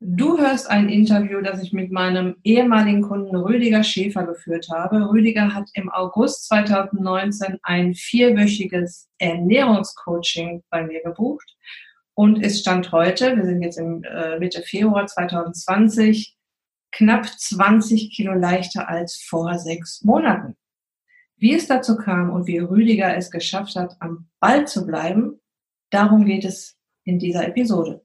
Du hörst ein Interview, das ich mit meinem ehemaligen Kunden Rüdiger Schäfer geführt habe. Rüdiger hat im August 2019 ein vierwöchiges Ernährungscoaching bei mir gebucht und es stand heute, wir sind jetzt im äh, Mitte Februar 2020, knapp 20 Kilo leichter als vor sechs Monaten. Wie es dazu kam und wie Rüdiger es geschafft hat, am Ball zu bleiben, darum geht es in dieser Episode.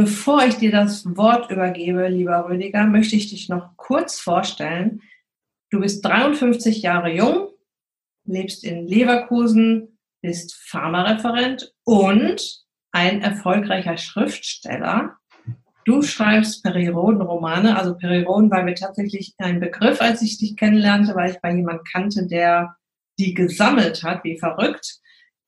Bevor ich dir das Wort übergebe, lieber Rüdiger, möchte ich dich noch kurz vorstellen. Du bist 53 Jahre jung, lebst in Leverkusen, bist Pharmareferent und ein erfolgreicher Schriftsteller. Du schreibst Periodenromane, also Perioden war mir tatsächlich ein Begriff, als ich dich kennenlernte, weil ich bei jemandem kannte, der die gesammelt hat, wie verrückt.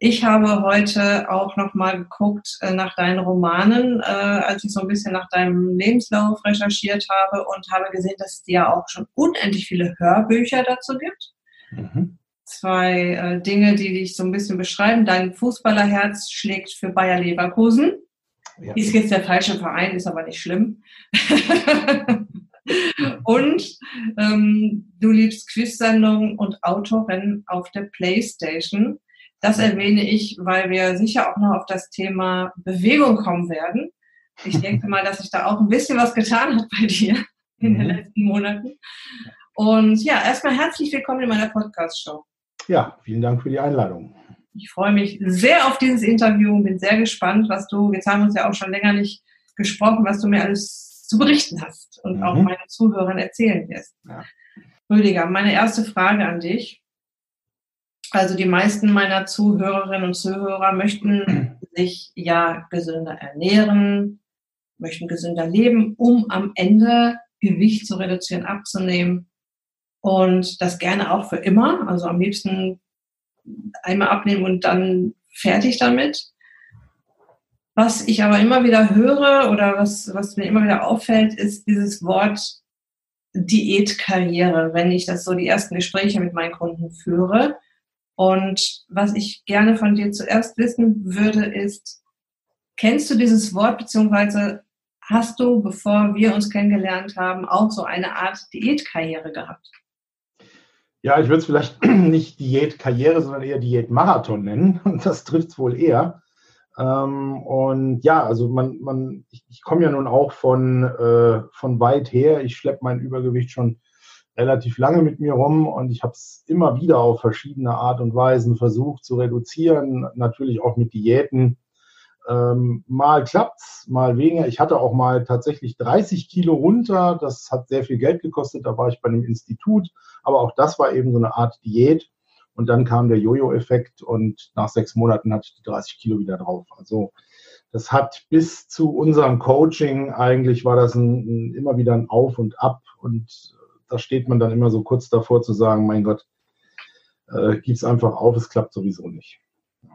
Ich habe heute auch nochmal geguckt äh, nach deinen Romanen, äh, als ich so ein bisschen nach deinem Lebenslauf recherchiert habe und habe gesehen, dass es dir ja auch schon unendlich viele Hörbücher dazu gibt. Mhm. Zwei äh, Dinge, die dich so ein bisschen beschreiben. Dein Fußballerherz schlägt für Bayer Leverkusen. Ja. Ist jetzt der falsche Verein, ist aber nicht schlimm. und ähm, du liebst Quizsendungen und Autorennen auf der Playstation. Das erwähne ich, weil wir sicher auch noch auf das Thema Bewegung kommen werden. Ich denke mal, dass sich da auch ein bisschen was getan hat bei dir in den mhm. letzten Monaten. Und ja, erstmal herzlich willkommen in meiner Podcast-Show. Ja, vielen Dank für die Einladung. Ich freue mich sehr auf dieses Interview und bin sehr gespannt, was du, jetzt haben wir uns ja auch schon länger nicht gesprochen, was du mir alles zu berichten hast und mhm. auch meinen Zuhörern erzählen wirst. Ja. Rüdiger, meine erste Frage an dich. Also die meisten meiner Zuhörerinnen und Zuhörer möchten sich ja gesünder ernähren, möchten gesünder leben, um am Ende Gewicht zu reduzieren, abzunehmen und das gerne auch für immer. Also am liebsten einmal abnehmen und dann fertig damit. Was ich aber immer wieder höre oder was, was mir immer wieder auffällt, ist dieses Wort Diätkarriere, wenn ich das so die ersten Gespräche mit meinen Kunden führe. Und was ich gerne von dir zuerst wissen würde, ist, kennst du dieses Wort, beziehungsweise hast du, bevor wir uns kennengelernt haben, auch so eine Art Diätkarriere gehabt? Ja, ich würde es vielleicht nicht Diätkarriere, sondern eher Diätmarathon nennen. Und das trifft es wohl eher. Ähm, und ja, also man, man, ich, ich komme ja nun auch von, äh, von weit her. Ich schleppe mein Übergewicht schon relativ lange mit mir rum und ich habe es immer wieder auf verschiedene Art und Weisen versucht zu reduzieren, natürlich auch mit Diäten. Ähm, mal klappt's, mal weniger. Ich hatte auch mal tatsächlich 30 Kilo runter. Das hat sehr viel Geld gekostet. Da war ich bei einem Institut. Aber auch das war eben so eine Art Diät. Und dann kam der Jojo-Effekt und nach sechs Monaten hatte ich die 30 Kilo wieder drauf. Also das hat bis zu unserem Coaching eigentlich war das ein, ein, immer wieder ein Auf und Ab und da steht man dann immer so kurz davor zu sagen, mein Gott, äh, es einfach auf, es klappt sowieso nicht.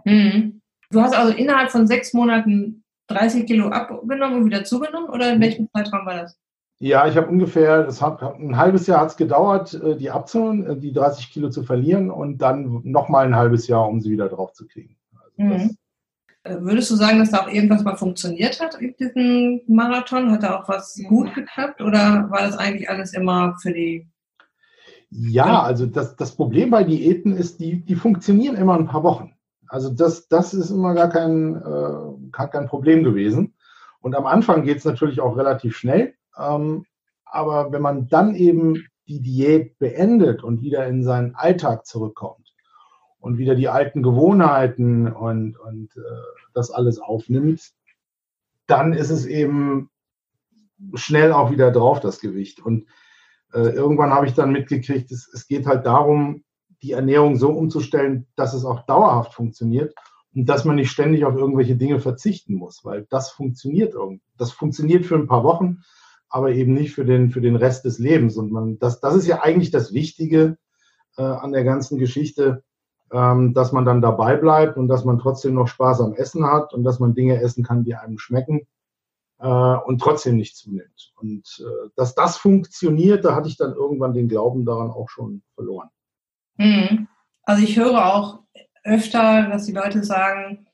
Mhm. Du hast also innerhalb von sechs Monaten 30 Kilo abgenommen und wieder zugenommen oder in welchem Zeitraum war das? Ja, ich habe ungefähr, das hat, ein halbes Jahr hat es gedauert, äh, die abzunehmen, äh, die 30 Kilo zu verlieren und dann nochmal ein halbes Jahr, um sie wieder drauf zu kriegen. Also mhm. Äh, würdest du sagen, dass da auch irgendwas mal funktioniert hat in diesem Marathon? Hat da auch was gut geklappt oder war das eigentlich alles immer für die? Ja, also das, das Problem bei Diäten ist, die, die funktionieren immer ein paar Wochen. Also das, das ist immer gar kein, äh, gar kein Problem gewesen. Und am Anfang geht es natürlich auch relativ schnell. Ähm, aber wenn man dann eben die Diät beendet und wieder in seinen Alltag zurückkommt, und wieder die alten Gewohnheiten und, und äh, das alles aufnimmt, dann ist es eben schnell auch wieder drauf, das Gewicht. Und äh, irgendwann habe ich dann mitgekriegt, es, es geht halt darum, die Ernährung so umzustellen, dass es auch dauerhaft funktioniert und dass man nicht ständig auf irgendwelche Dinge verzichten muss, weil das funktioniert irgendwie. Das funktioniert für ein paar Wochen, aber eben nicht für den, für den Rest des Lebens. Und man, das, das ist ja eigentlich das Wichtige äh, an der ganzen Geschichte, ähm, dass man dann dabei bleibt und dass man trotzdem noch Spaß am Essen hat und dass man Dinge essen kann, die einem schmecken äh, und trotzdem nicht zunimmt. Und äh, dass das funktioniert, da hatte ich dann irgendwann den Glauben daran auch schon verloren. Mhm. Also ich höre auch öfter, dass die Leute sagen,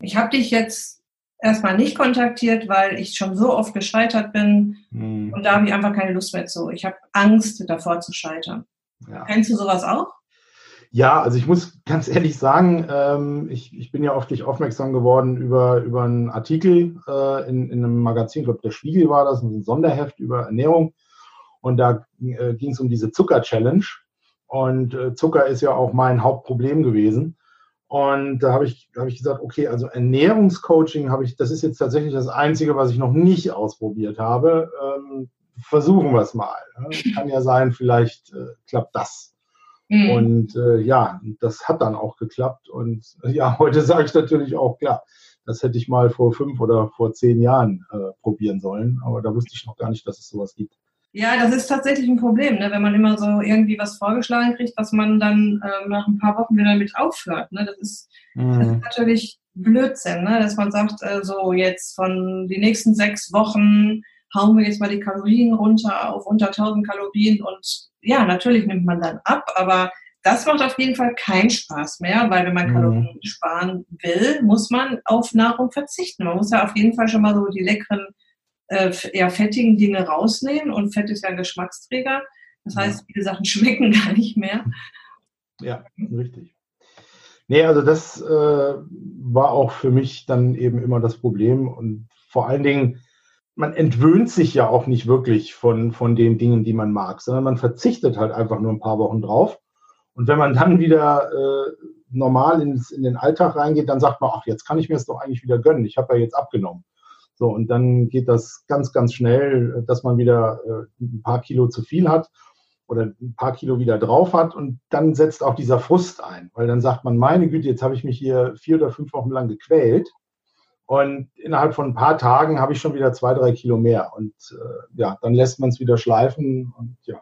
ich habe dich jetzt erstmal nicht kontaktiert, weil ich schon so oft gescheitert bin mhm. und da habe ich einfach keine Lust mehr zu. Ich habe Angst davor zu scheitern. Ja. Kennst du sowas auch? Ja, also ich muss ganz ehrlich sagen, ähm, ich, ich bin ja auf dich aufmerksam geworden über, über einen Artikel äh, in, in einem Magazin, ich glaube, der Spiegel war das, ein Sonderheft über Ernährung. Und da äh, ging es um diese Zucker-Challenge. Und äh, Zucker ist ja auch mein Hauptproblem gewesen. Und da habe ich, hab ich gesagt, okay, also Ernährungscoaching habe ich, das ist jetzt tatsächlich das Einzige, was ich noch nicht ausprobiert habe. Ähm, versuchen wir es mal. Kann ja sein, vielleicht äh, klappt das. Mhm. Und äh, ja, das hat dann auch geklappt. Und äh, ja, heute sage ich natürlich auch, klar, das hätte ich mal vor fünf oder vor zehn Jahren äh, probieren sollen. Aber da wusste ich noch gar nicht, dass es sowas gibt. Ja, das ist tatsächlich ein Problem, ne? wenn man immer so irgendwie was vorgeschlagen kriegt, was man dann ähm, nach ein paar Wochen wieder mit aufhört. Ne? Das, ist, mhm. das ist natürlich Blödsinn, ne? dass man sagt, äh, so jetzt von den nächsten sechs Wochen hauen wir jetzt mal die Kalorien runter auf unter 1000 Kalorien und ja, natürlich nimmt man dann ab, aber das macht auf jeden Fall keinen Spaß mehr, weil wenn man mhm. Kalorien sparen will, muss man auf Nahrung verzichten. Man muss ja auf jeden Fall schon mal so die leckeren, äh, eher fettigen Dinge rausnehmen und Fett ist ja ein Geschmacksträger. Das heißt, viele Sachen schmecken gar nicht mehr. Ja, richtig. Nee, also das äh, war auch für mich dann eben immer das Problem und vor allen Dingen, man entwöhnt sich ja auch nicht wirklich von, von den Dingen, die man mag, sondern man verzichtet halt einfach nur ein paar Wochen drauf. Und wenn man dann wieder äh, normal ins, in den Alltag reingeht, dann sagt man, ach, jetzt kann ich mir es doch eigentlich wieder gönnen. Ich habe ja jetzt abgenommen. So, und dann geht das ganz, ganz schnell, dass man wieder äh, ein paar Kilo zu viel hat oder ein paar Kilo wieder drauf hat und dann setzt auch dieser Frust ein, weil dann sagt man, meine Güte, jetzt habe ich mich hier vier oder fünf Wochen lang gequält und innerhalb von ein paar Tagen habe ich schon wieder zwei, drei Kilo mehr. Und äh, ja, dann lässt man es wieder schleifen. Und ja.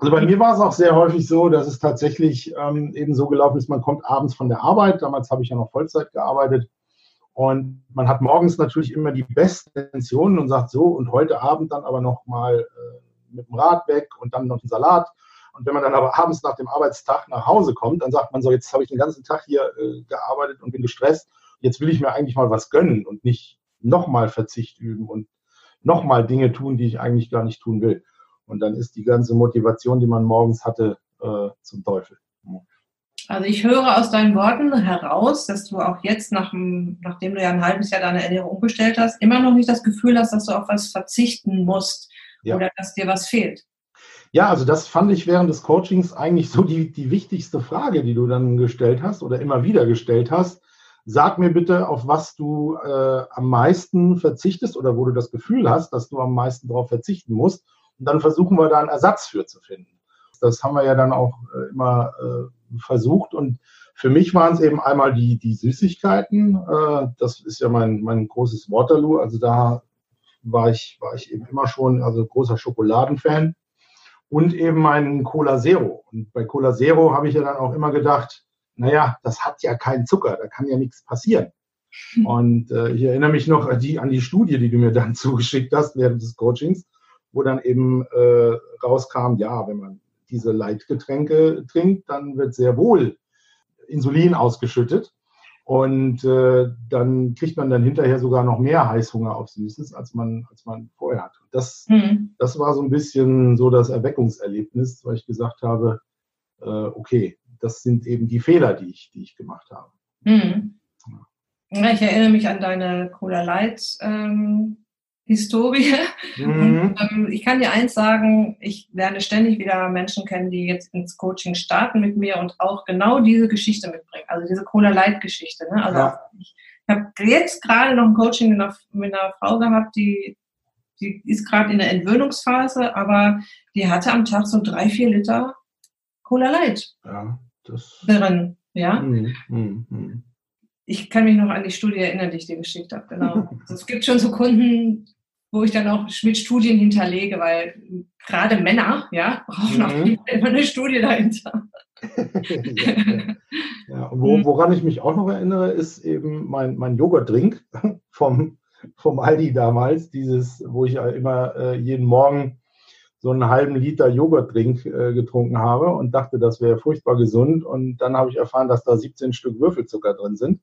Also bei mir war es auch sehr häufig so, dass es tatsächlich ähm, eben so gelaufen ist, man kommt abends von der Arbeit. Damals habe ich ja noch Vollzeit gearbeitet. Und man hat morgens natürlich immer die besten Intentionen und sagt so, und heute Abend dann aber noch mal äh, mit dem Rad weg und dann noch einen Salat. Und wenn man dann aber abends nach dem Arbeitstag nach Hause kommt, dann sagt man so, jetzt habe ich den ganzen Tag hier äh, gearbeitet und bin gestresst jetzt will ich mir eigentlich mal was gönnen und nicht nochmal Verzicht üben und nochmal Dinge tun, die ich eigentlich gar nicht tun will. Und dann ist die ganze Motivation, die man morgens hatte, äh, zum Teufel. Also ich höre aus deinen Worten heraus, dass du auch jetzt, nach, nachdem du ja ein halbes Jahr deine Ernährung umgestellt hast, immer noch nicht das Gefühl hast, dass du auf was verzichten musst ja. oder dass dir was fehlt. Ja, also das fand ich während des Coachings eigentlich so die, die wichtigste Frage, die du dann gestellt hast oder immer wieder gestellt hast sag mir bitte, auf was du äh, am meisten verzichtest oder wo du das Gefühl hast, dass du am meisten darauf verzichten musst. Und dann versuchen wir da einen Ersatz für zu finden. Das haben wir ja dann auch äh, immer äh, versucht. Und für mich waren es eben einmal die, die Süßigkeiten. Äh, das ist ja mein, mein großes Waterloo. Also da war ich, war ich eben immer schon, also großer Schokoladenfan. Und eben meinen Cola Zero. Und bei Cola Zero habe ich ja dann auch immer gedacht, naja, das hat ja keinen Zucker, da kann ja nichts passieren. Hm. Und äh, ich erinnere mich noch an die, an die Studie, die du mir dann zugeschickt hast während des Coachings, wo dann eben äh, rauskam, ja, wenn man diese Leitgetränke trinkt, dann wird sehr wohl Insulin ausgeschüttet. Und äh, dann kriegt man dann hinterher sogar noch mehr Heißhunger auf Süßes, als man, als man vorher hatte. Das, mhm. das war so ein bisschen so das Erweckungserlebnis, weil ich gesagt habe, äh, okay, das sind eben die Fehler, die ich, die ich gemacht habe. Mhm. Ja. Ich erinnere mich an deine Cola Light ähm, Historie. Mhm. Und, ähm, ich kann dir eins sagen, ich lerne ständig wieder Menschen kennen, die jetzt ins Coaching starten mit mir und auch genau diese Geschichte mitbringen. Also diese Cola Light Geschichte. Ne? Also ja. ich, ich habe jetzt gerade noch ein Coaching mit einer, mit einer Frau gehabt, die die ist gerade in der Entwöhnungsphase, aber die hatte am Tag so drei, vier Liter Cola Light. Ja das drin. Ja? Mm, mm, mm. ich kann mich noch an die Studie erinnern, die ich dir geschickt habe. Genau. Also es gibt schon so Kunden, wo ich dann auch mit Studien hinterlege, weil gerade Männer, ja, brauchen mhm. Fall immer eine Studie dahinter. ja, ja. Und wo, woran ich mich auch noch erinnere, ist eben mein, mein Joghurtdrink vom, vom Aldi damals, dieses, wo ich immer äh, jeden Morgen so einen halben Liter Joghurtdrink äh, getrunken habe und dachte, das wäre furchtbar gesund. Und dann habe ich erfahren, dass da 17 Stück Würfelzucker drin sind.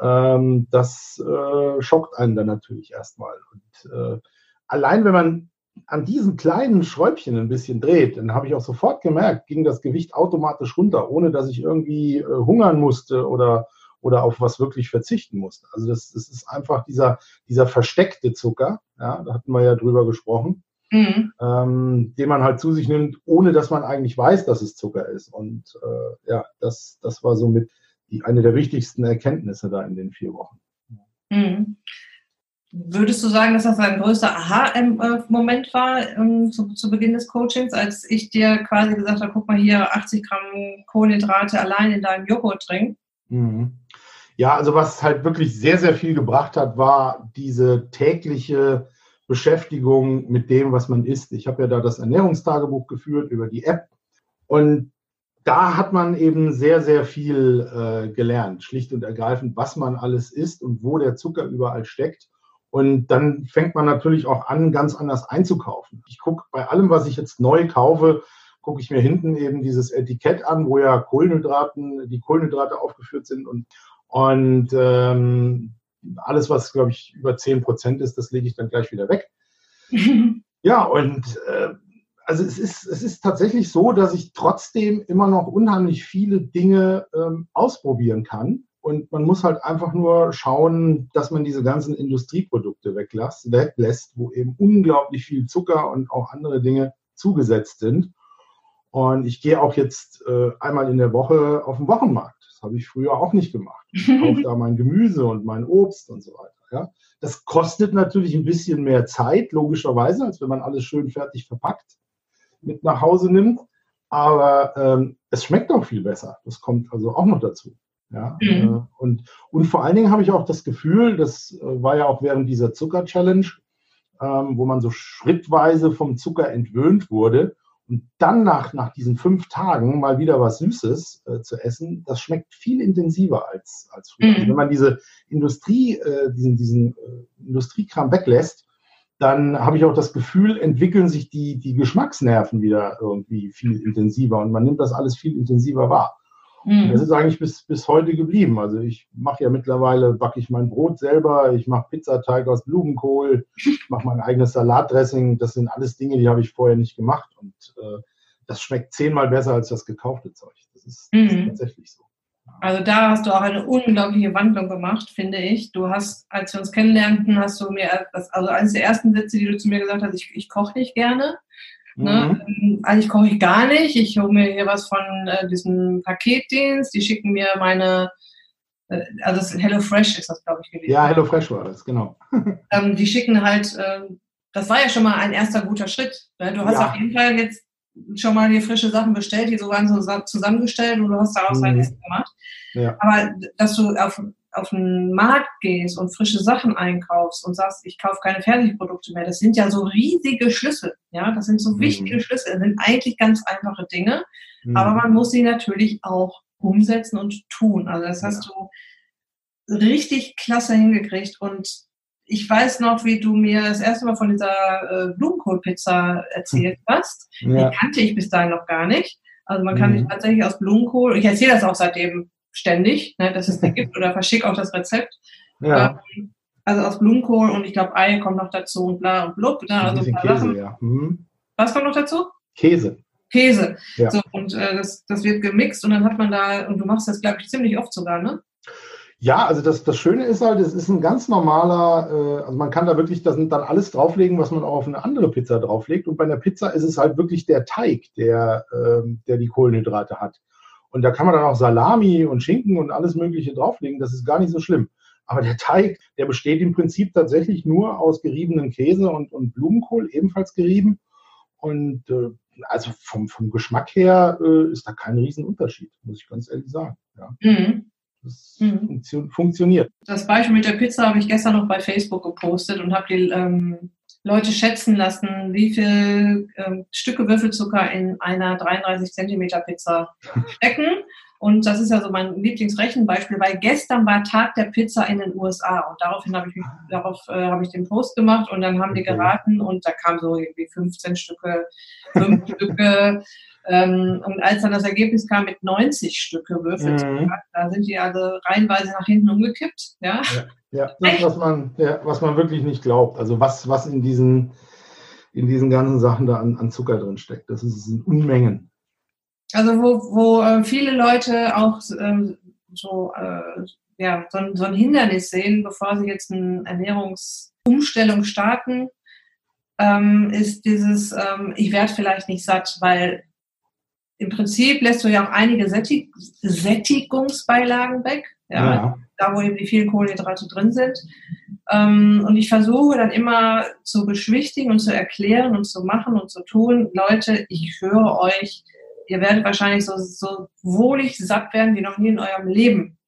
Ähm, das äh, schockt einen dann natürlich erstmal. Und äh, allein wenn man an diesen kleinen Schräubchen ein bisschen dreht, dann habe ich auch sofort gemerkt, ging das Gewicht automatisch runter, ohne dass ich irgendwie äh, hungern musste oder, oder auf was wirklich verzichten musste. Also das, das ist einfach dieser, dieser versteckte Zucker, ja, da hatten wir ja drüber gesprochen, mhm. ähm, den man halt zu sich nimmt, ohne dass man eigentlich weiß, dass es Zucker ist. Und äh, ja, das, das war somit die, eine der wichtigsten Erkenntnisse da in den vier Wochen. Mhm. Würdest du sagen, dass das ein größter Aha-Moment war um, zu, zu, Beginn des Coachings, als ich dir quasi gesagt habe, guck mal hier, 80 Gramm Kohlenhydrate allein in deinem Joghurt trinken? Mhm. Ja, also was halt wirklich sehr, sehr viel gebracht hat, war diese tägliche Beschäftigung mit dem, was man isst. Ich habe ja da das Ernährungstagebuch geführt über die App und da hat man eben sehr, sehr viel äh, gelernt, schlicht und ergreifend, was man alles isst und wo der Zucker überall steckt. Und dann fängt man natürlich auch an, ganz anders einzukaufen. Ich gucke bei allem, was ich jetzt neu kaufe, gucke ich mir hinten eben dieses Etikett an, wo ja Kohlenhydraten, die Kohlenhydrate aufgeführt sind und, und ähm, alles, was, glaube ich, über 10 Prozent ist, das lege ich dann gleich wieder weg. ja, und äh, also es ist, es ist tatsächlich so, dass ich trotzdem immer noch unheimlich viele Dinge ähm, ausprobieren kann. Und man muss halt einfach nur schauen, dass man diese ganzen Industrieprodukte weglässt, weglässt wo eben unglaublich viel Zucker und auch andere Dinge zugesetzt sind. Und ich gehe auch jetzt äh, einmal in der Woche auf den Wochenmarkt. Das habe ich früher auch nicht gemacht. Ich kaufe da mein Gemüse und mein Obst und so weiter. Ja. Das kostet natürlich ein bisschen mehr Zeit, logischerweise, als wenn man alles schön fertig verpackt mit nach Hause nimmt. Aber ähm, es schmeckt auch viel besser. Das kommt also auch noch dazu. Ja, mhm. äh, und, und vor allen Dingen habe ich auch das Gefühl, das äh, war ja auch während dieser Zucker-Challenge, ähm, wo man so schrittweise vom Zucker entwöhnt wurde und dann nach, nach diesen fünf Tagen mal wieder was Süßes äh, zu essen, das schmeckt viel intensiver als, als früher. Mhm. Also wenn man diese Industrie, äh, diesen, diesen äh, Industriekram weglässt, dann habe ich auch das Gefühl, entwickeln sich die, die Geschmacksnerven wieder irgendwie viel intensiver und man nimmt das alles viel intensiver wahr. Mhm. Das ist eigentlich bis, bis heute geblieben. Also ich mache ja mittlerweile, backe ich mein Brot selber, ich mache Pizzateig aus Blumenkohl, ich mache mein eigenes Salatdressing. Das sind alles Dinge, die habe ich vorher nicht gemacht. Und äh, das schmeckt zehnmal besser als das gekaufte Zeug. Das ist, mhm. das ist tatsächlich so. Also da hast du auch eine unglaubliche Wandlung gemacht, finde ich. Du hast, als wir uns kennenlernten, hast du mir, also eines der ersten Sätze, die du zu mir gesagt hast, ich, ich koche nicht gerne. Ne? Mhm. Eigentlich koche ich gar nicht. Ich hole mir hier was von äh, diesem Paketdienst. Die schicken mir meine, äh, also das Hello Fresh ist das, glaube ich, gewesen. Ja, Hello Fresh war das, genau. ähm, die schicken halt, äh, das war ja schon mal ein erster guter Schritt. Ne? Du hast ja. auf jeden Fall jetzt schon mal hier frische Sachen bestellt, die so waren so zusammengestellt und du hast daraus halt mhm. Essen gemacht. Ja. Aber dass du auf, auf den Markt gehst und frische Sachen einkaufst und sagst, ich kaufe keine Fertigprodukte mehr, das sind ja so riesige Schlüssel. Ja, das sind so mhm. wichtige Schlüssel. Das sind eigentlich ganz einfache Dinge, mhm. aber man muss sie natürlich auch umsetzen und tun. Also das hast ja. du richtig klasse hingekriegt und ich weiß noch, wie du mir das erste Mal von dieser äh, Blumenkohlpizza erzählt hast. Ja. Die kannte ich bis dahin noch gar nicht. Also man kann mhm. tatsächlich aus Blumenkohl, ich erzähle das auch seitdem ständig, ne, dass es die gibt oder verschicke auch das Rezept. Ja. Ähm, also aus Blumenkohl und ich glaube Ei kommt noch dazu und bla und blub. Ne, also ein Käse, ja. Mhm. Was kommt noch dazu? Käse. Käse. Ja. So, und äh, das, das wird gemixt und dann hat man da, und du machst das, glaube ich, ziemlich oft sogar, ne? Ja, also das, das Schöne ist halt, es ist ein ganz normaler, äh, also man kann da wirklich das dann alles drauflegen, was man auch auf eine andere Pizza drauflegt. Und bei einer Pizza ist es halt wirklich der Teig, der, äh, der die Kohlenhydrate hat. Und da kann man dann auch Salami und Schinken und alles Mögliche drauflegen. Das ist gar nicht so schlimm. Aber der Teig, der besteht im Prinzip tatsächlich nur aus geriebenen Käse und, und Blumenkohl, ebenfalls gerieben. Und äh, also vom, vom Geschmack her äh, ist da kein Riesenunterschied, muss ich ganz ehrlich sagen. Ja. Mhm. Das mhm. funktioniert. Das Beispiel mit der Pizza habe ich gestern noch bei Facebook gepostet und habe die ähm, Leute schätzen lassen, wie viel ähm, Stücke Würfelzucker in einer 33 Zentimeter Pizza stecken. Und das ist ja so mein Lieblingsrechenbeispiel, weil gestern war Tag der Pizza in den USA und daraufhin habe ich mich, darauf äh, habe ich den Post gemacht und dann haben die geraten und da kam so irgendwie 15 Stücke, 5 Stücke. Ähm, und als dann das Ergebnis kam mit 90 Stücke Würfel, mhm. da sind die also reihenweise nach hinten umgekippt. Ja, ja, ja das, was man, ja, was man wirklich nicht glaubt. Also was, was in diesen, in diesen ganzen Sachen da an, an Zucker drin steckt. Das, ist, das sind Unmengen. Also wo, wo äh, viele Leute auch äh, so, äh, ja, so, so, ein Hindernis sehen, bevor sie jetzt eine Ernährungsumstellung starten, ähm, ist dieses, ähm, ich werde vielleicht nicht satt, weil im Prinzip lässt du ja auch einige Sättig Sättigungsbeilagen weg, ja, ja, da wo eben die vielen Kohlenhydrate drin sind. Ähm, und ich versuche dann immer zu beschwichtigen und zu erklären und zu machen und zu tun, Leute, ich höre euch, ihr werdet wahrscheinlich so, so wohlig satt werden wie noch nie in eurem Leben.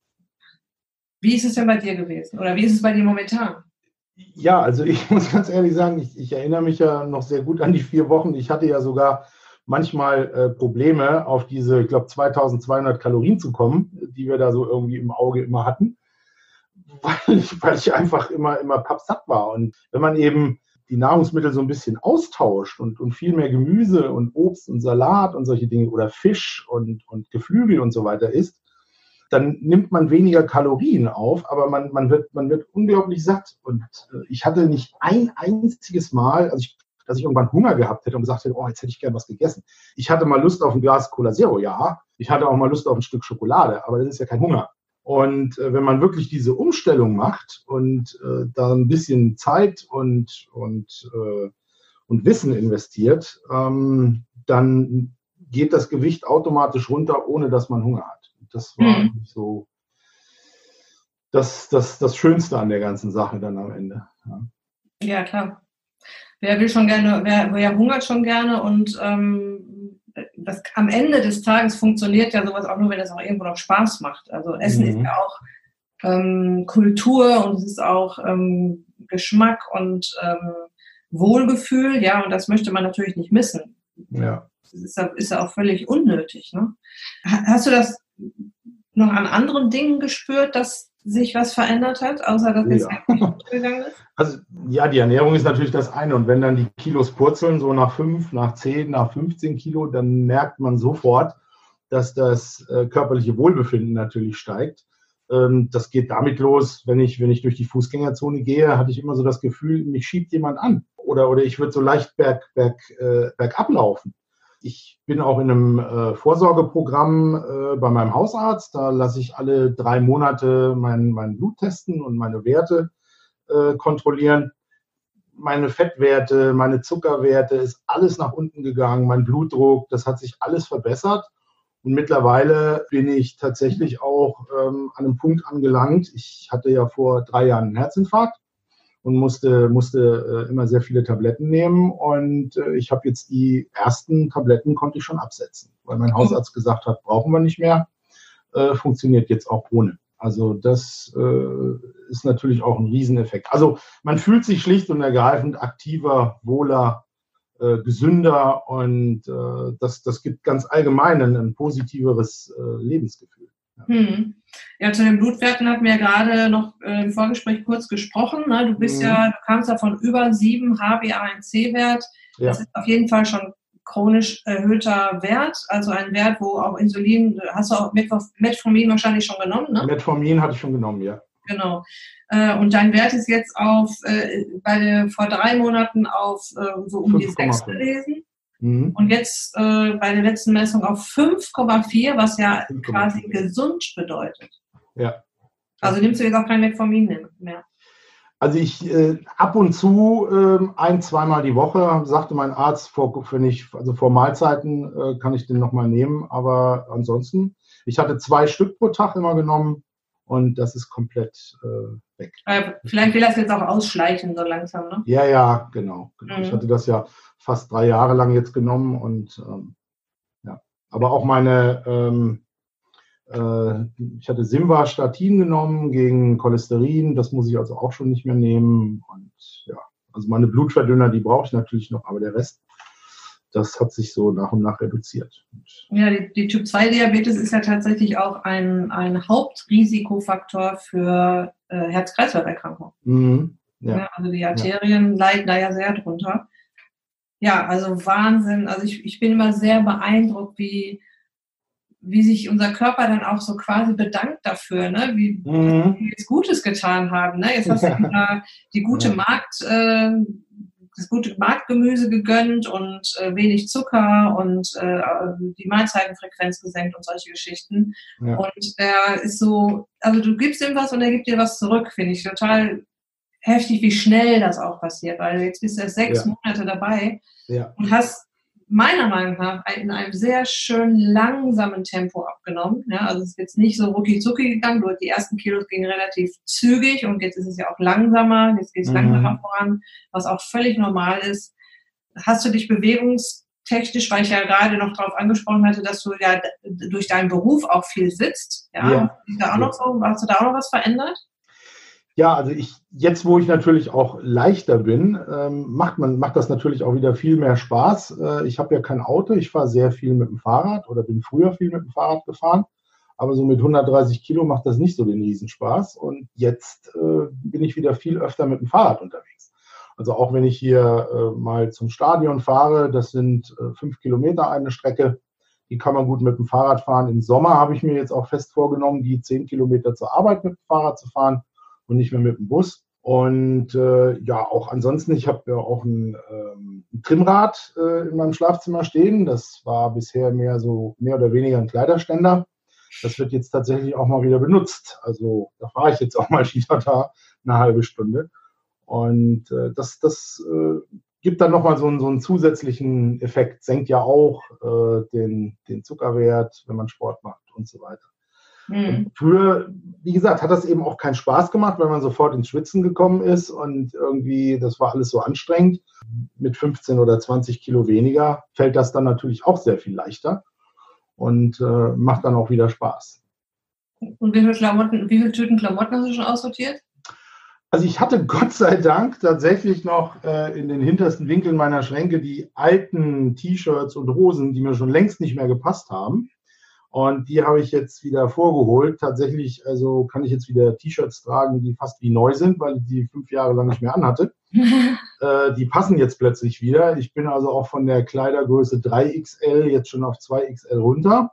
Wie ist es denn bei dir gewesen? Oder wie ist es bei dir momentan? Ja, also ich muss ganz ehrlich sagen, ich, ich erinnere mich ja noch sehr gut an die vier Wochen. Ich hatte ja sogar manchmal äh, Probleme, auf diese, ich glaube, 2200 Kalorien zu kommen, die wir da so irgendwie im Auge immer hatten, weil ich, weil ich einfach immer, immer pappsatt war. Und wenn man eben die Nahrungsmittel so ein bisschen austauscht und, und viel mehr Gemüse und Obst und Salat und solche Dinge oder Fisch und, und Geflügel und so weiter isst, dann nimmt man weniger Kalorien auf, aber man, man, wird, man wird unglaublich satt. Und äh, ich hatte nicht ein einziges Mal, also ich, dass ich irgendwann Hunger gehabt hätte und gesagt hätte, oh, jetzt hätte ich gern was gegessen. Ich hatte mal Lust auf ein Glas Cola Zero, ja. Ich hatte auch mal Lust auf ein Stück Schokolade, aber das ist ja kein Hunger. Und äh, wenn man wirklich diese Umstellung macht und äh, da ein bisschen Zeit und, und, äh, und Wissen investiert, ähm, dann geht das Gewicht automatisch runter, ohne dass man Hunger hat. Das war mhm. so das, das, das Schönste an der ganzen Sache dann am Ende. Ja, ja klar. Wer will schon gerne, wer, wer hungert schon gerne und ähm, das, am Ende des Tages funktioniert ja sowas auch nur, wenn es auch irgendwo noch Spaß macht. Also Essen mhm. ist ja auch ähm, Kultur und es ist auch ähm, Geschmack und ähm, Wohlgefühl, ja, und das möchte man natürlich nicht missen. Ja. Das ist ja, ist ja auch völlig unnötig. Ne? Hast du das noch an anderen Dingen gespürt, dass sich was verändert hat, außer dass es ja. gegangen ist? Also ja, die Ernährung ist natürlich das eine. Und wenn dann die Kilos purzeln, so nach 5, nach 10, nach 15 Kilo, dann merkt man sofort, dass das äh, körperliche Wohlbefinden natürlich steigt. Ähm, das geht damit los, wenn ich, wenn ich durch die Fußgängerzone gehe, hatte ich immer so das Gefühl, mich schiebt jemand an. Oder, oder ich würde so leicht berg, berg, äh, bergab laufen. Ich bin auch in einem äh, Vorsorgeprogramm äh, bei meinem Hausarzt. Da lasse ich alle drei Monate mein, mein Blut testen und meine Werte äh, kontrollieren. Meine Fettwerte, meine Zuckerwerte, ist alles nach unten gegangen. Mein Blutdruck, das hat sich alles verbessert. Und mittlerweile bin ich tatsächlich auch ähm, an einem Punkt angelangt. Ich hatte ja vor drei Jahren einen Herzinfarkt und musste, musste äh, immer sehr viele Tabletten nehmen. Und äh, ich habe jetzt die ersten Tabletten konnte ich schon absetzen, weil mein Hausarzt gesagt hat, brauchen wir nicht mehr. Äh, funktioniert jetzt auch ohne. Also das äh, ist natürlich auch ein Rieseneffekt. Also man fühlt sich schlicht und ergreifend aktiver, wohler, äh, gesünder und äh, das, das gibt ganz allgemein ein, ein positiveres äh, Lebensgefühl. Hm. Ja, zu den Blutwerten hatten wir gerade noch äh, im Vorgespräch kurz gesprochen. Ne? Du bist mhm. ja, du kamst ja von über 7 HbA1c-Wert. Ja. Das ist auf jeden Fall schon chronisch erhöhter Wert, also ein Wert, wo auch Insulin, hast du auch Metformin wahrscheinlich schon genommen, ne? Metformin hatte ich schon genommen, ja. Genau. Äh, und dein Wert ist jetzt auf, äh, bei vor drei Monaten auf so um 5, die 6 gewesen. Mhm. Und jetzt äh, bei der letzten Messung auf 5,4, was ja 5, quasi gesund bedeutet. Ja. Also nimmst du jetzt auch kein Metformin mehr? Also ich äh, ab und zu äh, ein, zweimal die Woche, sagte mein Arzt, vor, wenn ich, also vor Mahlzeiten äh, kann ich den nochmal nehmen, aber ansonsten, ich hatte zwei Stück pro Tag immer genommen und das ist komplett äh, weg. vielleicht will das jetzt auch ausschleichen so langsam, ne? Ja, ja, genau. genau. Mhm. Ich hatte das ja fast drei Jahre lang jetzt genommen und ähm, ja, aber auch meine ähm, äh, ich hatte Simvastatin genommen gegen Cholesterin, das muss ich also auch schon nicht mehr nehmen. Und ja, also meine Blutverdünner, die brauche ich natürlich noch, aber der Rest, das hat sich so nach und nach reduziert. Ja, die, die Typ-2-Diabetes ist ja tatsächlich auch ein, ein Hauptrisikofaktor für äh, Herz-Kreislauf-Erkrankungen. Mhm, ja. ja. also die Arterien ja. leiden da ja sehr drunter. Ja, also Wahnsinn. Also ich, ich bin immer sehr beeindruckt, wie, wie sich unser Körper dann auch so quasi bedankt dafür, ne? wie, mhm. wir jetzt Gutes getan haben. Ne? Jetzt hast du ja. die gute ja. Markt, äh, das gute Marktgemüse gegönnt und äh, wenig Zucker und äh, die Mahlzeitenfrequenz gesenkt und solche Geschichten. Ja. Und der ist so, also du gibst ihm was und er gibt dir was zurück, finde ich total heftig, wie schnell das auch passiert, weil jetzt bist du erst sechs Monate dabei und hast meiner Meinung nach in einem sehr schön langsamen Tempo abgenommen. Ja, also es ist jetzt nicht so rucki zucki gegangen. Die ersten Kilos gingen relativ zügig und jetzt ist es ja auch langsamer. Jetzt geht es mhm. langsamer voran, was auch völlig normal ist. Hast du dich bewegungstechnisch, weil ich ja gerade noch darauf angesprochen hatte, dass du ja durch deinen Beruf auch viel sitzt. Ja, ja. Da auch noch so, hast du da auch noch was verändert? Ja, also ich, jetzt wo ich natürlich auch leichter bin, ähm, macht man, macht das natürlich auch wieder viel mehr Spaß. Äh, ich habe ja kein Auto, ich fahre sehr viel mit dem Fahrrad oder bin früher viel mit dem Fahrrad gefahren. Aber so mit 130 Kilo macht das nicht so den Riesenspaß. Und jetzt äh, bin ich wieder viel öfter mit dem Fahrrad unterwegs. Also auch wenn ich hier äh, mal zum Stadion fahre, das sind äh, fünf Kilometer eine Strecke, die kann man gut mit dem Fahrrad fahren. Im Sommer habe ich mir jetzt auch fest vorgenommen, die zehn Kilometer zur Arbeit mit dem Fahrrad zu fahren und nicht mehr mit dem Bus. Und äh, ja, auch ansonsten, ich habe ja auch ein, ähm, ein Trimrad äh, in meinem Schlafzimmer stehen. Das war bisher mehr so mehr oder weniger ein Kleiderständer. Das wird jetzt tatsächlich auch mal wieder benutzt. Also da fahre ich jetzt auch mal wieder da eine halbe Stunde. Und äh, das, das äh, gibt dann nochmal so einen, so einen zusätzlichen Effekt, senkt ja auch äh, den, den Zuckerwert, wenn man Sport macht und so weiter. Mhm. Früher, wie gesagt, hat das eben auch keinen Spaß gemacht, weil man sofort ins Schwitzen gekommen ist und irgendwie, das war alles so anstrengend. Mit 15 oder 20 Kilo weniger fällt das dann natürlich auch sehr viel leichter und äh, macht dann auch wieder Spaß. Und wie viele, Klamotten, wie viele Tüten Klamotten hast du schon aussortiert? Also ich hatte Gott sei Dank tatsächlich noch äh, in den hintersten Winkeln meiner Schränke die alten T-Shirts und Hosen, die mir schon längst nicht mehr gepasst haben. Und die habe ich jetzt wieder vorgeholt. Tatsächlich, also kann ich jetzt wieder T-Shirts tragen, die fast wie neu sind, weil ich die fünf Jahre lang nicht mehr anhatte. äh, die passen jetzt plötzlich wieder. Ich bin also auch von der Kleidergröße 3XL jetzt schon auf 2XL runter.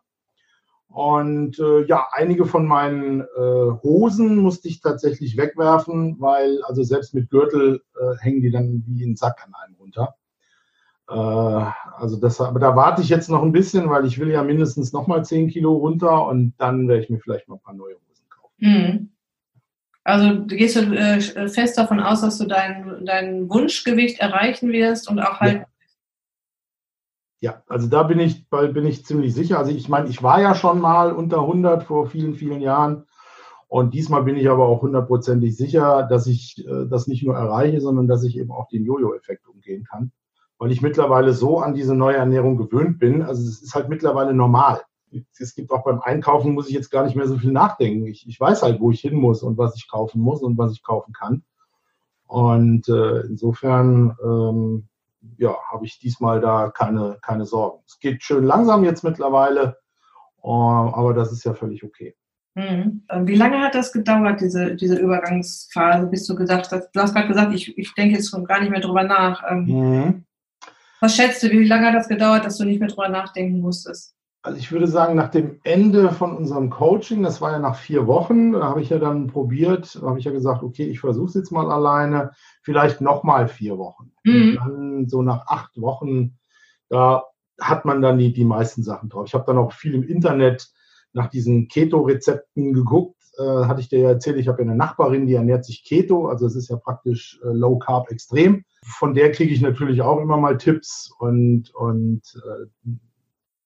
Und äh, ja, einige von meinen äh, Hosen musste ich tatsächlich wegwerfen, weil also selbst mit Gürtel äh, hängen die dann wie ein Sack an einem runter. Äh, also das, aber da warte ich jetzt noch ein bisschen, weil ich will ja mindestens noch mal 10 Kilo runter und dann werde ich mir vielleicht mal ein paar neue Hosen kaufen. Mhm. Also gehst du äh, fest davon aus, dass du dein, dein Wunschgewicht erreichen wirst und auch halt. Ja. ja. also da bin ich, bin ich ziemlich sicher. Also ich meine, ich war ja schon mal unter 100 vor vielen, vielen Jahren. Und diesmal bin ich aber auch hundertprozentig sicher, dass ich äh, das nicht nur erreiche, sondern dass ich eben auch den Jojo-Effekt umgehen kann weil ich mittlerweile so an diese neue Ernährung gewöhnt bin. Also es ist halt mittlerweile normal. Es gibt auch beim Einkaufen, muss ich jetzt gar nicht mehr so viel nachdenken. Ich, ich weiß halt, wo ich hin muss und was ich kaufen muss und was ich kaufen kann. Und äh, insofern ähm, ja, habe ich diesmal da keine, keine Sorgen. Es geht schön langsam jetzt mittlerweile, äh, aber das ist ja völlig okay. Mhm. Wie lange hat das gedauert, diese, diese Übergangsphase, bis du gesagt hast, du hast gerade gesagt, ich, ich denke jetzt gar nicht mehr drüber nach. Ähm, mhm. Was schätzt du, wie lange hat das gedauert, dass du nicht mehr drüber nachdenken musstest? Also ich würde sagen, nach dem Ende von unserem Coaching, das war ja nach vier Wochen, da habe ich ja dann probiert, habe ich ja gesagt, okay, ich versuche es jetzt mal alleine, vielleicht nochmal vier Wochen. Mhm. Dann so nach acht Wochen, da hat man dann die, die meisten Sachen drauf. Ich habe dann auch viel im Internet nach diesen Keto-Rezepten geguckt. Äh, hatte ich dir ja erzählt, ich habe ja eine Nachbarin, die ernährt sich Keto, also es ist ja praktisch äh, Low Carb extrem von der kriege ich natürlich auch immer mal Tipps und, und äh,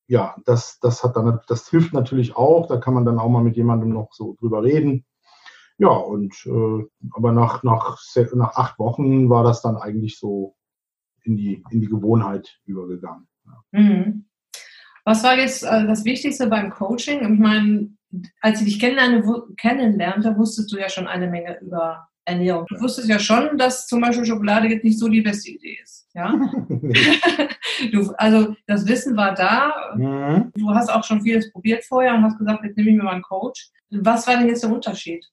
ja, das, das hat dann, das hilft natürlich auch. Da kann man dann auch mal mit jemandem noch so drüber reden. Ja, und äh, aber nach, nach, nach acht Wochen war das dann eigentlich so in die, in die Gewohnheit übergegangen. Ja. Mhm. Was war jetzt äh, das Wichtigste beim Coaching? Ich meine, als ich dich kennenlernte, wusstest du ja schon eine Menge über Ernährung. Du wusstest ja schon, dass zum Beispiel Schokolade jetzt nicht so die beste Idee ist. Ja? du, also das Wissen war da. Mhm. Du hast auch schon vieles probiert vorher und hast gesagt, jetzt nehme ich mir mal einen Coach. Was war denn jetzt der Unterschied?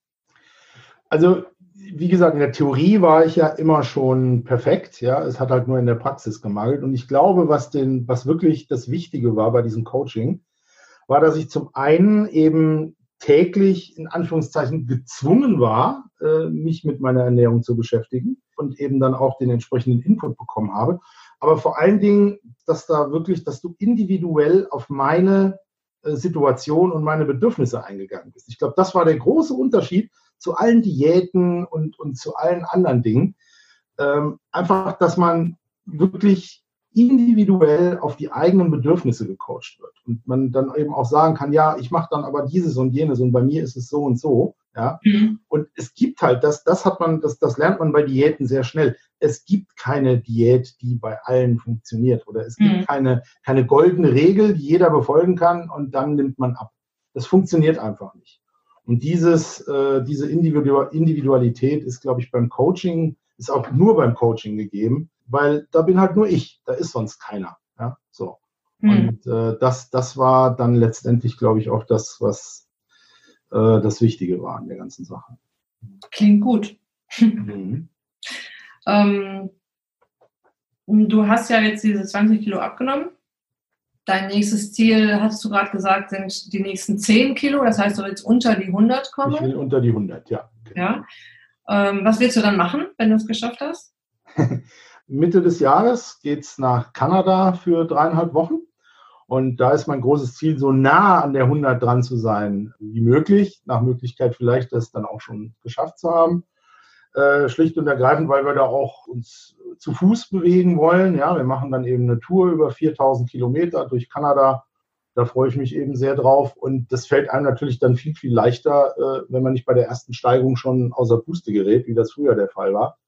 Also wie gesagt, in der Theorie war ich ja immer schon perfekt. Ja, es hat halt nur in der Praxis gemangelt. Und ich glaube, was den, was wirklich das Wichtige war bei diesem Coaching, war, dass ich zum einen eben täglich in Anführungszeichen gezwungen war, äh, mich mit meiner Ernährung zu beschäftigen und eben dann auch den entsprechenden Input bekommen habe. Aber vor allen Dingen, dass da wirklich, dass du individuell auf meine äh, Situation und meine Bedürfnisse eingegangen bist. Ich glaube, das war der große Unterschied zu allen Diäten und, und zu allen anderen Dingen. Ähm, einfach, dass man wirklich individuell auf die eigenen Bedürfnisse gecoacht wird und man dann eben auch sagen kann, ja, ich mache dann aber dieses und jenes und bei mir ist es so und so, ja. Mhm. Und es gibt halt, das, das hat man, das, das lernt man bei Diäten sehr schnell. Es gibt keine Diät, die bei allen funktioniert oder es gibt mhm. keine, keine goldene Regel, die jeder befolgen kann und dann nimmt man ab. Das funktioniert einfach nicht. Und dieses, äh, diese Individualität ist, glaube ich, beim Coaching, ist auch nur beim Coaching gegeben weil da bin halt nur ich, da ist sonst keiner. Ja, so. Mhm. Und äh, das, das war dann letztendlich, glaube ich, auch das, was äh, das Wichtige war an der ganzen Sache. Klingt gut. Mhm. ähm, du hast ja jetzt diese 20 Kilo abgenommen. Dein nächstes Ziel, hast du gerade gesagt, sind die nächsten 10 Kilo. Das heißt, du willst unter die 100 kommen. Ich will unter die 100, ja. Genau. ja. Ähm, was willst du dann machen, wenn du es geschafft hast? Mitte des Jahres geht es nach Kanada für dreieinhalb Wochen. Und da ist mein großes Ziel, so nah an der 100 dran zu sein wie möglich. Nach Möglichkeit vielleicht das dann auch schon geschafft zu haben. Äh, schlicht und ergreifend, weil wir da auch uns zu Fuß bewegen wollen. Ja, wir machen dann eben eine Tour über 4000 Kilometer durch Kanada. Da freue ich mich eben sehr drauf. Und das fällt einem natürlich dann viel, viel leichter, äh, wenn man nicht bei der ersten Steigung schon außer Puste gerät, wie das früher der Fall war.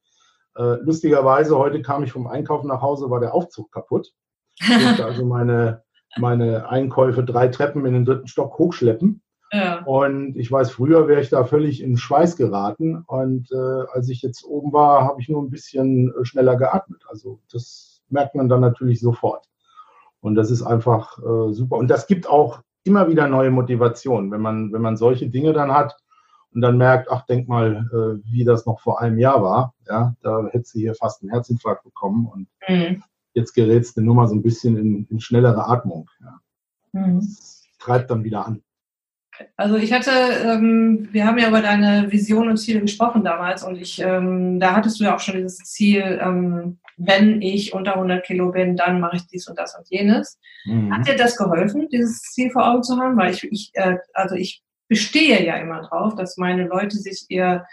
Äh, lustigerweise, heute kam ich vom Einkaufen nach Hause, war der Aufzug kaputt. Ich musste also meine, meine Einkäufe drei Treppen in den dritten Stock hochschleppen. Ja. Und ich weiß, früher wäre ich da völlig in Schweiß geraten. Und äh, als ich jetzt oben war, habe ich nur ein bisschen äh, schneller geatmet. Also das merkt man dann natürlich sofort. Und das ist einfach äh, super. Und das gibt auch immer wieder neue Motivationen, wenn man, wenn man solche Dinge dann hat und dann merkt, ach, denk mal, äh, wie das noch vor einem Jahr war. Ja, da hättest du hier fast einen Herzinfarkt bekommen und mhm. jetzt gerätst du nur mal so ein bisschen in, in schnellere Atmung. Ja. Mhm. Das treibt dann wieder an. Also ich hatte, ähm, wir haben ja über deine Vision und Ziele gesprochen damals und ich, ähm, da hattest du ja auch schon dieses Ziel, ähm, wenn ich unter 100 Kilo bin, dann mache ich dies und das und jenes. Mhm. Hat dir das geholfen, dieses Ziel vor Augen zu haben? Weil ich, ich äh, also ich bestehe ja immer drauf, dass meine Leute sich ihr,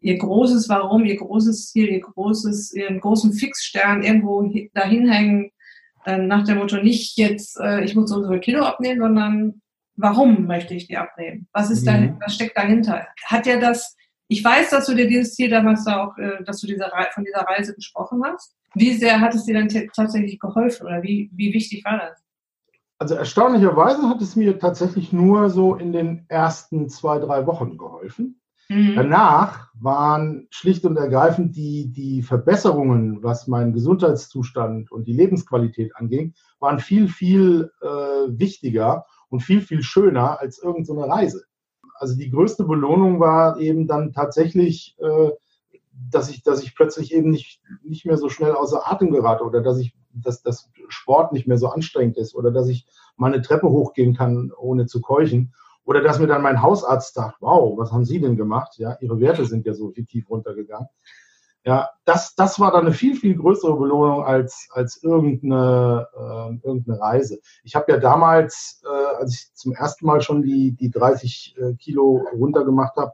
ihr großes Warum, ihr großes Ziel, ihr großes, ihren großen Fixstern irgendwo dahin hängen, äh, nach dem Motto nicht jetzt, äh, ich muss so ein Kilo abnehmen, sondern warum möchte ich die abnehmen? Was ist da, mhm. was steckt dahinter? Hat ja das, ich weiß, dass du dir dieses Ziel damals auch, äh, dass du diese, von dieser Reise gesprochen hast. Wie sehr hat es dir dann tatsächlich geholfen oder wie, wie wichtig war das? Also erstaunlicherweise hat es mir tatsächlich nur so in den ersten zwei, drei Wochen geholfen. Mhm. Danach waren schlicht und ergreifend die, die Verbesserungen, was meinen Gesundheitszustand und die Lebensqualität anging, waren viel, viel äh, wichtiger und viel, viel schöner als irgendeine so Reise. Also die größte Belohnung war eben dann tatsächlich, äh, dass ich, dass ich plötzlich eben nicht, nicht mehr so schnell außer Atem gerate oder dass ich dass das Sport nicht mehr so anstrengend ist oder dass ich mal eine Treppe hochgehen kann, ohne zu keuchen. Oder dass mir dann mein Hausarzt sagt, wow, was haben Sie denn gemacht? Ja, Ihre Werte sind ja so tief runtergegangen. Ja, das, das war dann eine viel, viel größere Belohnung als, als irgendeine, äh, irgendeine Reise. Ich habe ja damals, äh, als ich zum ersten Mal schon die, die 30 äh, Kilo runtergemacht habe,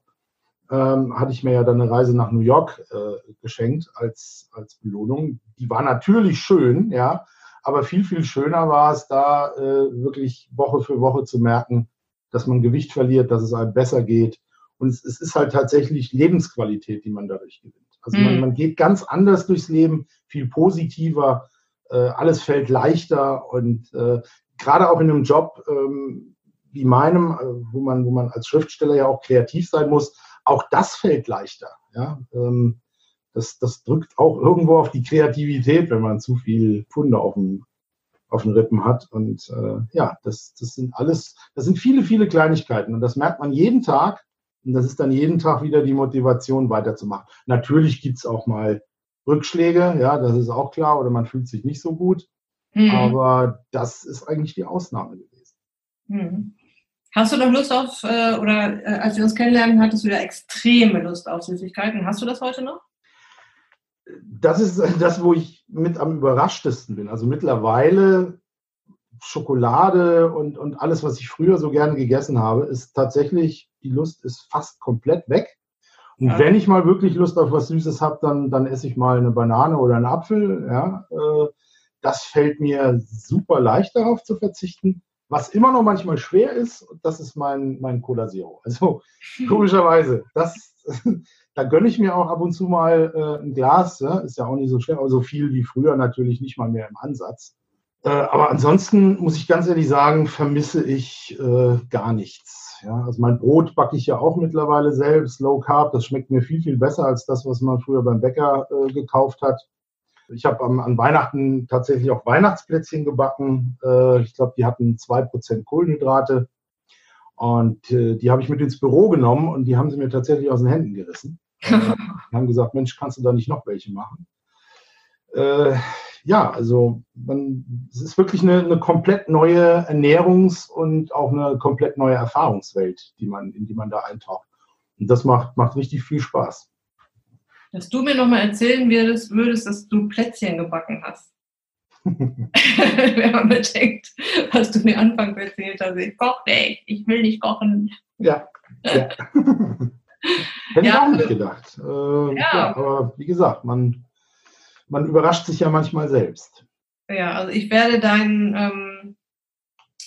ähm, hatte ich mir ja dann eine Reise nach New York äh, geschenkt als, als Belohnung. Die war natürlich schön, ja, aber viel, viel schöner war es da äh, wirklich Woche für Woche zu merken, dass man Gewicht verliert, dass es einem besser geht. Und es, es ist halt tatsächlich Lebensqualität, die man dadurch gewinnt. Also mhm. man, man geht ganz anders durchs Leben, viel positiver, äh, alles fällt leichter und äh, gerade auch in einem Job, ähm, wie meinem, äh, wo man, wo man als Schriftsteller ja auch kreativ sein muss, auch das fällt leichter. Ja? Ähm, das, das drückt auch irgendwo auf die Kreativität, wenn man zu viel Funde auf dem, auf den Rippen hat. Und äh, ja, das, das sind alles, das sind viele, viele Kleinigkeiten. Und das merkt man jeden Tag. Und das ist dann jeden Tag wieder die Motivation, weiterzumachen. Natürlich gibt's auch mal Rückschläge, ja, das ist auch klar, oder man fühlt sich nicht so gut. Mhm. Aber das ist eigentlich die Ausnahme gewesen. Mhm. Hast du noch Lust auf, äh, oder äh, als wir uns kennenlernen, hattest du ja extreme Lust auf Süßigkeiten. Hast du das heute noch? Das ist das, wo ich mit am überraschtesten bin. Also mittlerweile Schokolade und, und alles, was ich früher so gerne gegessen habe, ist tatsächlich, die Lust ist fast komplett weg. Und ja. wenn ich mal wirklich Lust auf was Süßes habe, dann, dann esse ich mal eine Banane oder einen Apfel. Ja, äh, das fällt mir super leicht darauf zu verzichten. Was immer noch manchmal schwer ist, das ist mein, mein Cola Zero. Also komischerweise, das, da gönne ich mir auch ab und zu mal äh, ein Glas. Ja? Ist ja auch nicht so schwer, aber so viel wie früher natürlich nicht mal mehr im Ansatz. Äh, aber ansonsten muss ich ganz ehrlich sagen, vermisse ich äh, gar nichts. Ja, also mein Brot backe ich ja auch mittlerweile selbst, Low Carb. Das schmeckt mir viel, viel besser als das, was man früher beim Bäcker äh, gekauft hat. Ich habe an Weihnachten tatsächlich auch Weihnachtsplätzchen gebacken. Äh, ich glaube, die hatten zwei Prozent Kohlenhydrate. Und äh, die habe ich mit ins Büro genommen und die haben sie mir tatsächlich aus den Händen gerissen. die haben gesagt, Mensch, kannst du da nicht noch welche machen? Äh, ja, also man, es ist wirklich eine, eine komplett neue Ernährungs- und auch eine komplett neue Erfahrungswelt, die man, in die man da eintaucht. Und das macht, macht richtig viel Spaß. Dass du mir nochmal erzählen würdest, würdest, dass du Plätzchen gebacken hast. Wenn man bedenkt, was du mir anfangs erzählt hast, ich koche nicht, ich will nicht kochen. Ja. ja. Hätte ja, ich auch nicht gedacht. Äh, ja. ja. aber wie gesagt, man man überrascht sich ja manchmal selbst. Ja, also ich werde deinen ähm,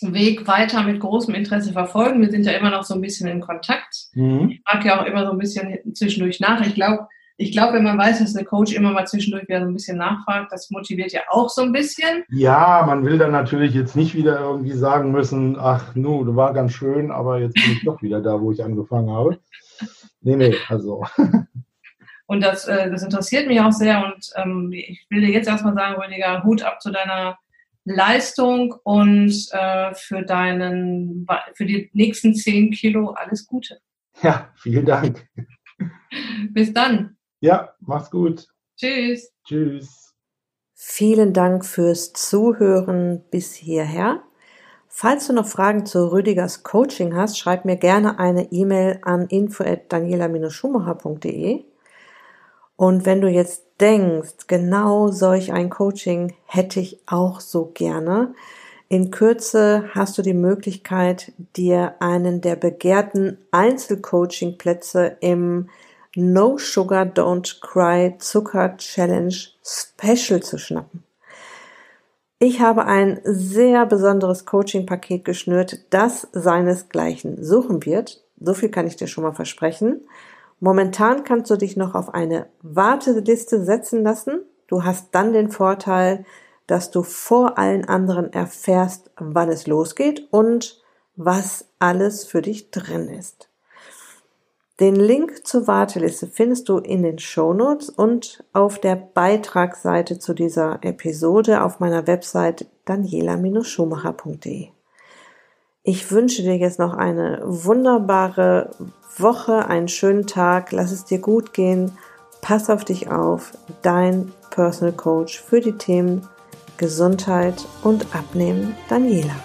Weg weiter mit großem Interesse verfolgen. Wir sind ja immer noch so ein bisschen in Kontakt. Mhm. Ich frage ja auch immer so ein bisschen zwischendurch nach. Ich glaube, ich glaube, wenn man weiß, dass der Coach immer mal zwischendurch wieder so ein bisschen nachfragt, das motiviert ja auch so ein bisschen. Ja, man will dann natürlich jetzt nicht wieder irgendwie sagen müssen, ach, nu, du war ganz schön, aber jetzt bin ich doch wieder da, wo ich angefangen habe. Nee, nee, also. Und das, äh, das interessiert mich auch sehr. Und ähm, ich will dir jetzt erstmal sagen, Rüdiger, Hut ab zu deiner Leistung und äh, für deinen, für die nächsten zehn Kilo alles Gute. Ja, vielen Dank. Bis dann. Ja, mach's gut. Tschüss. Tschüss. Vielen Dank fürs Zuhören bis hierher. Falls du noch Fragen zu Rüdigers Coaching hast, schreib mir gerne eine E-Mail an info@daniela-schumacher.de. Und wenn du jetzt denkst, genau solch ein Coaching hätte ich auch so gerne, in Kürze hast du die Möglichkeit, dir einen der begehrten Einzelcoaching-Plätze im No Sugar Don't Cry Zucker Challenge Special zu schnappen. Ich habe ein sehr besonderes Coaching-Paket geschnürt, das seinesgleichen suchen wird. So viel kann ich dir schon mal versprechen. Momentan kannst du dich noch auf eine Warteliste setzen lassen. Du hast dann den Vorteil, dass du vor allen anderen erfährst, wann es losgeht und was alles für dich drin ist. Den Link zur Warteliste findest du in den Shownotes und auf der Beitragsseite zu dieser Episode auf meiner Website daniela-schumacher.de. Ich wünsche dir jetzt noch eine wunderbare Woche, einen schönen Tag, lass es dir gut gehen, pass auf dich auf, dein Personal Coach für die Themen Gesundheit und Abnehmen, Daniela.